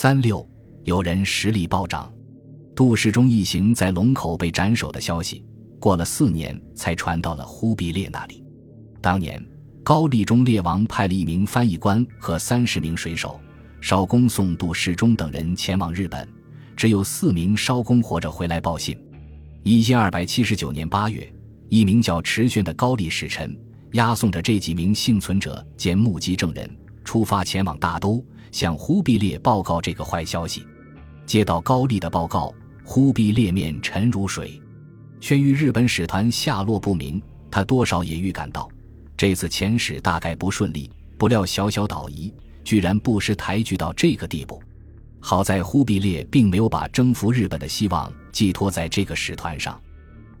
三六，有人实力暴涨，杜世忠一行在龙口被斩首的消息，过了四年才传到了忽必烈那里。当年，高丽中烈王派了一名翻译官和三十名水手，烧公送杜世忠等人前往日本，只有四名烧公活着回来报信。一千二百七十九年八月，一名叫池玄的高丽使臣。押送着这几名幸存者兼目击证人出发前往大都，向忽必烈报告这个坏消息。接到高丽的报告，忽必烈面沉如水。宣谕日本使团下落不明，他多少也预感到这次遣使大概不顺利。不料小小岛夷居然不识抬举到这个地步。好在忽必烈并没有把征服日本的希望寄托在这个使团上。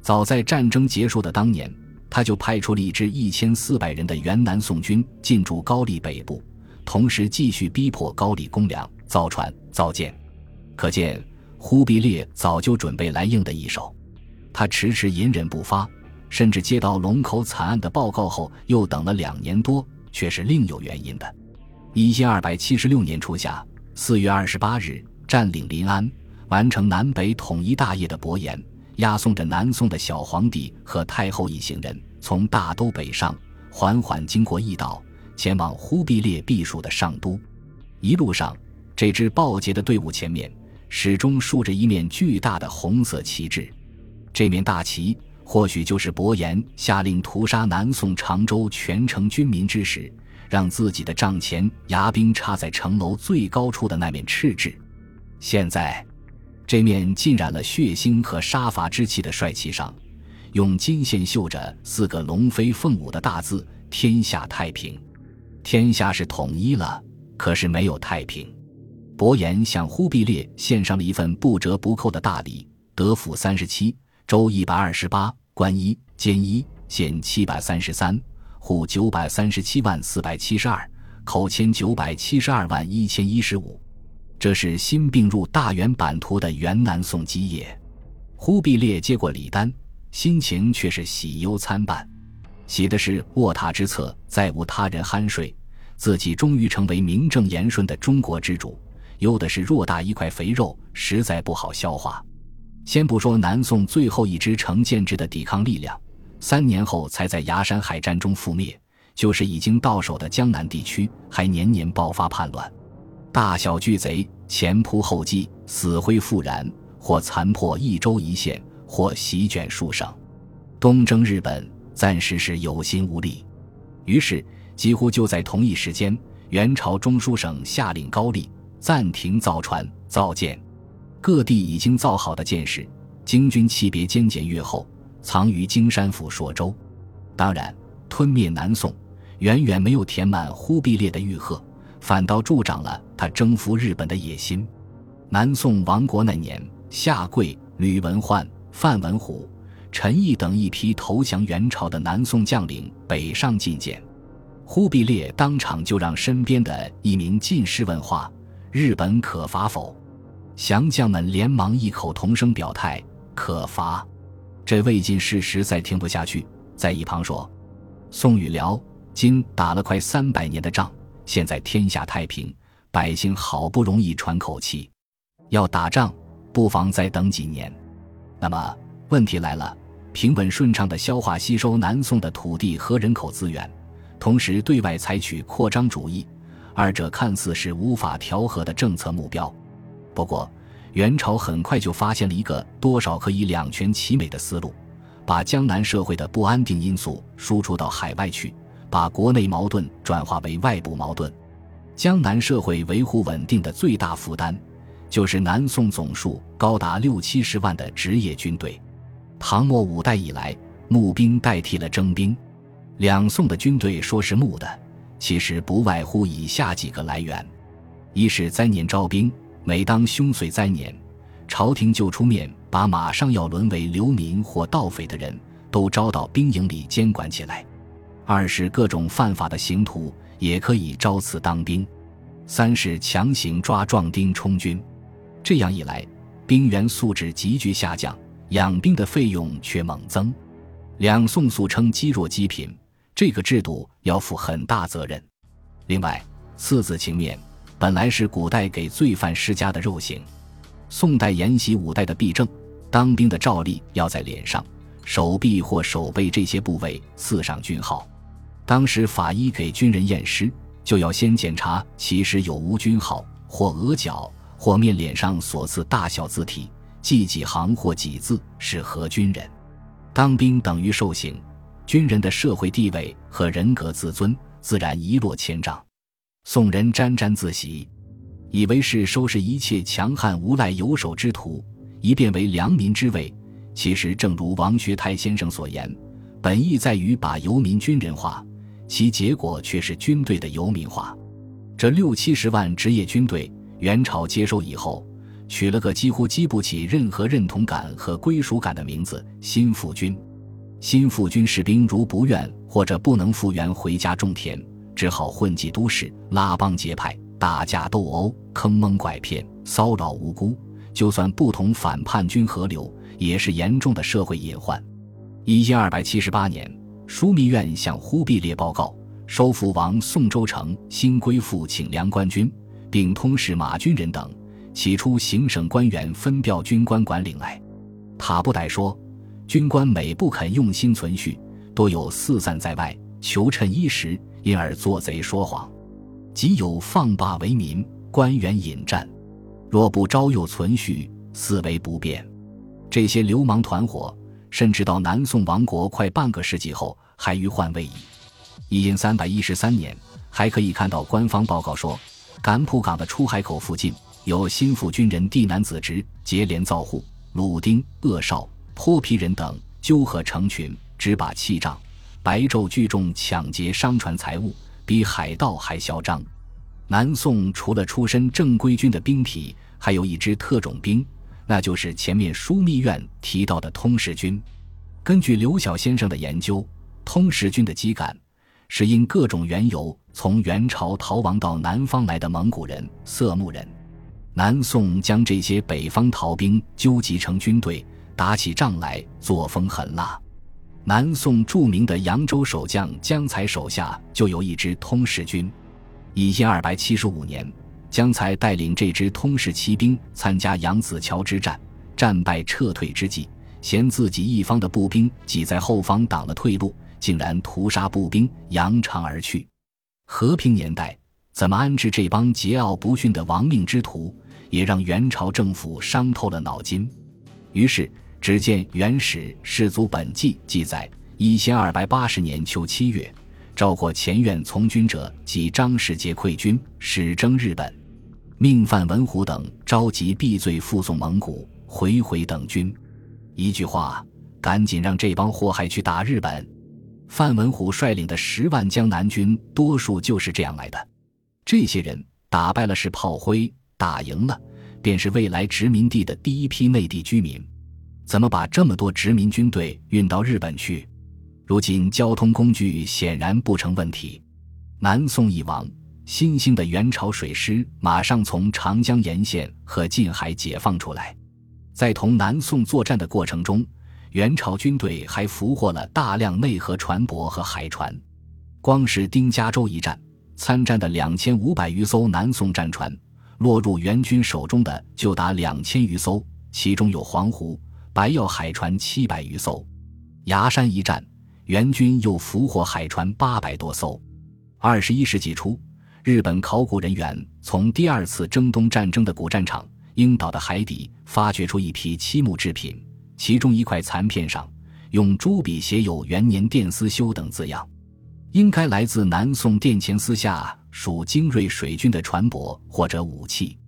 早在战争结束的当年。他就派出了一支一千四百人的原南宋军进驻高丽北部，同时继续逼迫高丽公粮、造船、造舰。可见忽必烈早就准备来硬的一手。他迟迟隐忍不发，甚至接到龙口惨案的报告后又等了两年多，却是另有原因的。一千二百七十六年初夏四月二十八日，占领临安、完成南北统一大业的伯颜。押送着南宋的小皇帝和太后一行人，从大都北上，缓缓经过驿道，前往忽必烈避暑的上都。一路上，这支暴捷的队伍前面始终竖着一面巨大的红色旗帜。这面大旗或许就是伯颜下令屠杀南宋常州全城军民之时，让自己的帐前牙兵插在城楼最高处的那面赤帜。现在。这面浸染了血腥和杀伐之气的帅旗上，用金线绣着四个龙飞凤舞的大字“天下太平”。天下是统一了，可是没有太平。伯颜向忽必烈献上了一份不折不扣的大礼：德府三十七，州一百二十八，官一，监一，县七百三十三，户九百三十七万四百七十二，口千九百七十二万一千一十五。这是新并入大元版图的元南宋基业。忽必烈接过礼单，心情却是喜忧参半。喜的是卧榻之侧再无他人酣睡，自己终于成为名正言顺的中国之主；忧的是偌大一块肥肉实在不好消化。先不说南宋最后一支成建制的抵抗力量，三年后才在崖山海战中覆灭，就是已经到手的江南地区，还年年爆发叛乱。大小巨贼前仆后继，死灰复燃，或残破一州一县，或席卷数省。东征日本，暂时是有心无力。于是，几乎就在同一时间，元朝中书省下令高丽暂停造船造舰。各地已经造好的舰士，京军弃别兼检阅后，藏于京山府朔州。当然，吞灭南宋，远远没有填满忽必烈的玉壑。反倒助长了他征服日本的野心。南宋亡国那年，夏贵、吕文焕、范文虎、陈毅等一批投降元朝的南宋将领北上觐见，忽必烈当场就让身边的一名进士问话：“日本可伐否？”降将们连忙异口同声表态：“可伐。”这魏进士实在听不下去，在一旁说：“宋与辽、金打了快三百年的仗。”现在天下太平，百姓好不容易喘口气，要打仗，不妨再等几年。那么问题来了：平稳顺畅的消化吸收南宋的土地和人口资源，同时对外采取扩张主义，二者看似是无法调和的政策目标。不过，元朝很快就发现了一个多少可以两全其美的思路：把江南社会的不安定因素输出到海外去。把国内矛盾转化为外部矛盾，江南社会维护稳定的最大负担，就是南宋总数高达六七十万的职业军队。唐末五代以来，募兵代替了征兵，两宋的军队说是募的，其实不外乎以下几个来源：一是灾年招兵，每当凶岁灾年，朝廷就出面把马上要沦为流民或盗匪的人都招到兵营里监管起来。二是各种犯法的刑徒也可以招赐当兵，三是强行抓壮丁充军，这样一来，兵员素质急剧下降，养兵的费用却猛增。两宋素称积弱积贫，这个制度要负很大责任。另外，次子情面，本来是古代给罪犯施加的肉刑。宋代沿袭五代的弊政，当兵的照例要在脸上、手臂或手背这些部位刺上军号。当时法医给军人验尸，就要先检查其实有无军号，或额角或面脸上所刺大小字体，记几行或几字是何军人。当兵等于受刑，军人的社会地位和人格自尊自然一落千丈。宋人沾沾自喜。以为是收拾一切强悍无赖游手之徒，以便为良民之位。其实，正如王学泰先生所言，本意在于把游民军人化，其结果却是军队的游民化。这六七十万职业军队，元朝接收以后，取了个几乎激不起任何认同感和归属感的名字——新复军。新复军士兵如不愿或者不能复员回家种田，只好混迹都市，拉帮结派。打架斗殴、坑蒙拐骗、骚扰无辜，就算不同反叛军合流，也是严重的社会隐患。一千二百七十八年，枢密院向忽必烈报告，收复王宋州城，新归附请粮官军，并通使马军人等。起初，行省官员分调军官管领来。塔布歹说，军官每不肯用心存续，多有四散在外，求趁衣食，因而作贼说谎。即有放罢为民，官员引战，若不招诱存续，四为不便。这些流氓团伙，甚至到南宋亡国快半个世纪后，还余患未已。一因三百一十三年，还可以看到官方报告说，甘浦港的出海口附近有心腹军人地男子直接连造户、鲁丁、恶少、泼皮人等纠合成群，执把器仗，白昼聚众抢劫商船财物。比海盗还嚣张。南宋除了出身正规军的兵痞，还有一支特种兵，那就是前面枢密院提到的通识军。根据刘晓先生的研究，通识军的基感是因各种缘由从元朝逃亡到南方来的蒙古人、色目人。南宋将这些北方逃兵纠集成军队，打起仗来作风狠辣。南宋著名的扬州守将江才手下就有一支通使军。一千二百七十五年，江才带领这支通使骑兵参加扬子桥之战，战败撤退之际，嫌自己一方的步兵挤在后方挡了退路，竟然屠杀步兵，扬长而去。和平年代怎么安置这帮桀骜不驯的亡命之徒，也让元朝政府伤透了脑筋。于是。只见《元始世祖本纪》记载：一千二百八十年秋七月，赵括前院从军者及张世杰溃军，始征日本，命范文虎等召集避罪附送蒙古，回回等军。一句话，赶紧让这帮祸害去打日本。范文虎率领的十万江南军，多数就是这样来的。这些人打败了是炮灰，打赢了便是未来殖民地的第一批内地居民。怎么把这么多殖民军队运到日本去？如今交通工具显然不成问题。南宋一亡，新兴的元朝水师马上从长江沿线和近海解放出来。在同南宋作战的过程中，元朝军队还俘获了大量内河船舶和海船。光是丁家洲一战，参战的两千五百余艘南宋战船，落入元军手中的就达两千余艘，其中有黄湖。白药海船七百余艘，崖山一战，元军又俘获海船八百多艘。二十一世纪初，日本考古人员从第二次征东战争的古战场鹰岛的海底发掘出一批漆木制品，其中一块残片上用朱笔写有“元年殿司修”等字样，应该来自南宋殿前司下属精锐水军的船舶或者武器。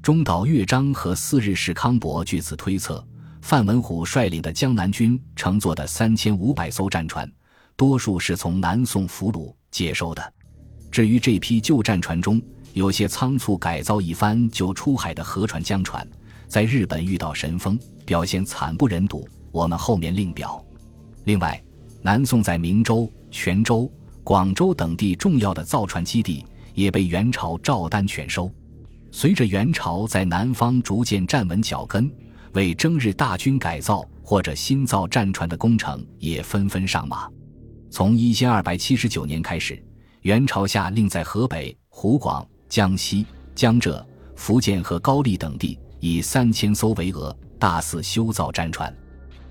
中岛乐章和四日市康伯据此推测。范文虎率领的江南军乘坐的三千五百艘战船，多数是从南宋俘虏接收的。至于这批旧战船中，有些仓促改造一番就出海的河船、江船，在日本遇到神风，表现惨不忍睹。我们后面另表。另外，南宋在明州、泉州、广州等地重要的造船基地也被元朝照单全收。随着元朝在南方逐渐站稳脚跟。为征日大军改造或者新造战船的工程也纷纷上马。从一千二百七十九年开始，元朝下令在河北、湖广、江西、江浙、福建和高丽等地以三千艘为额，大肆修造战船。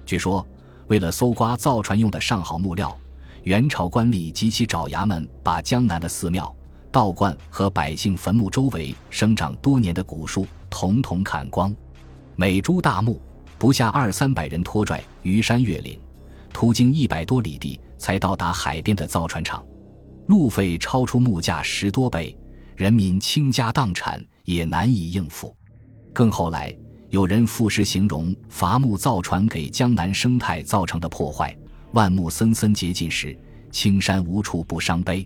据说，为了搜刮造船用的上好木料，元朝官吏及其爪牙们把江南的寺庙、道观和百姓坟墓周围生长多年的古树统统砍光，每株大木不下二三百人拖拽逾山越岭，途经一百多里地才到达海边的造船厂，路费超出木价十多倍，人民倾家荡产也难以应付。更后来。有人赋诗形容伐木造船给江南生态造成的破坏：万木森森结尽时，青山无处不伤悲。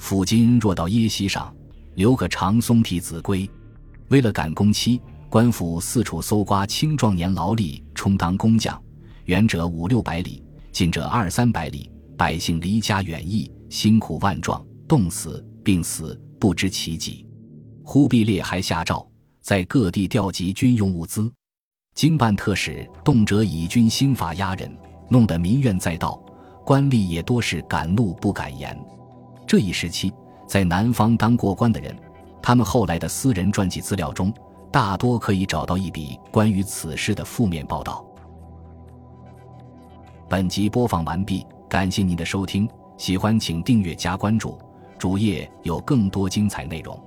抚今若到耶溪上，留个长松替子规。为了赶工期，官府四处搜刮青壮年劳力充当工匠，远者五六百里，近者二三百里，百姓离家远逸，辛苦万状，冻死、病死不知其几。忽必烈还下诏。在各地调集军用物资，经办特使动辄以军兴法压人，弄得民怨载道，官吏也多是敢怒不敢言。这一时期，在南方当过官的人，他们后来的私人传记资料中，大多可以找到一笔关于此事的负面报道。本集播放完毕，感谢您的收听，喜欢请订阅加关注，主页有更多精彩内容。